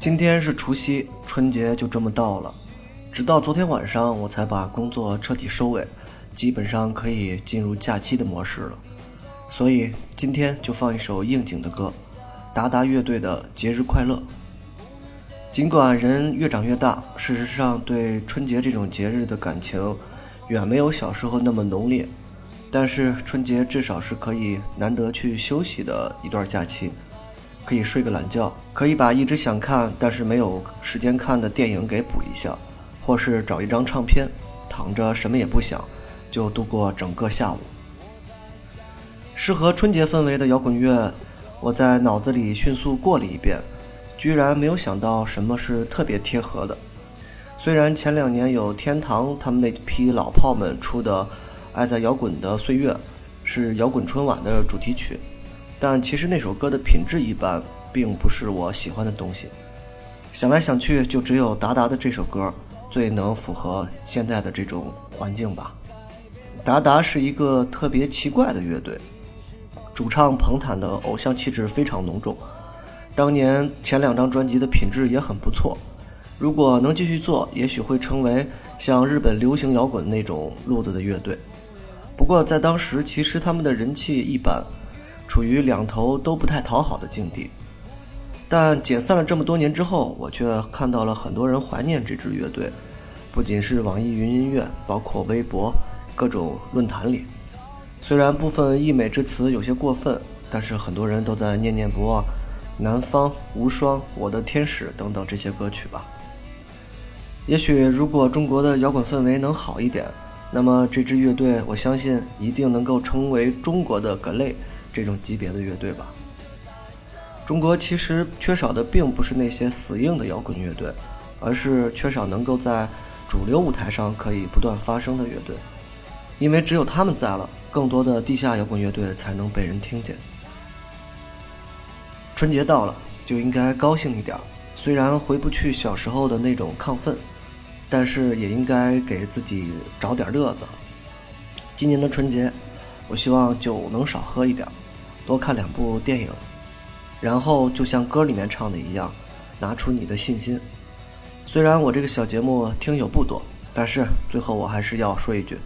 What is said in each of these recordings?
今天是除夕，春节就这么到了。直到昨天晚上，我才把工作彻底收尾，基本上可以进入假期的模式了。所以今天就放一首应景的歌，达达乐队的《节日快乐》。尽管人越长越大，事实上对春节这种节日的感情远没有小时候那么浓烈，但是春节至少是可以难得去休息的一段假期。可以睡个懒觉，可以把一直想看但是没有时间看的电影给补一下，或是找一张唱片，躺着什么也不想，就度过整个下午。适合春节氛围的摇滚乐，我在脑子里迅速过了一遍，居然没有想到什么是特别贴合的。虽然前两年有天堂他们那批老炮们出的《爱在摇滚的岁月》，是摇滚春晚的主题曲。但其实那首歌的品质一般，并不是我喜欢的东西。想来想去，就只有达达的这首歌最能符合现在的这种环境吧。达达是一个特别奇怪的乐队，主唱彭坦的偶像气质非常浓重。当年前两张专辑的品质也很不错，如果能继续做，也许会成为像日本流行摇滚那种路子的乐队。不过在当时，其实他们的人气一般。处于两头都不太讨好的境地，但解散了这么多年之后，我却看到了很多人怀念这支乐队，不仅是网易云音乐，包括微博、各种论坛里。虽然部分溢美之词有些过分，但是很多人都在念念不忘《南方无双》《我的天使》等等这些歌曲吧。也许如果中国的摇滚氛围能好一点，那么这支乐队，我相信一定能够成为中国的格雷。这种级别的乐队吧。中国其实缺少的并不是那些死硬的摇滚乐队，而是缺少能够在主流舞台上可以不断发声的乐队。因为只有他们在了，更多的地下摇滚乐队才能被人听见。春节到了，就应该高兴一点。虽然回不去小时候的那种亢奋，但是也应该给自己找点乐子。今年的春节。我希望酒能少喝一点，多看两部电影，然后就像歌里面唱的一样，拿出你的信心。虽然我这个小节目听友不多，但是最后我还是要说一句：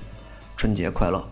春节快乐。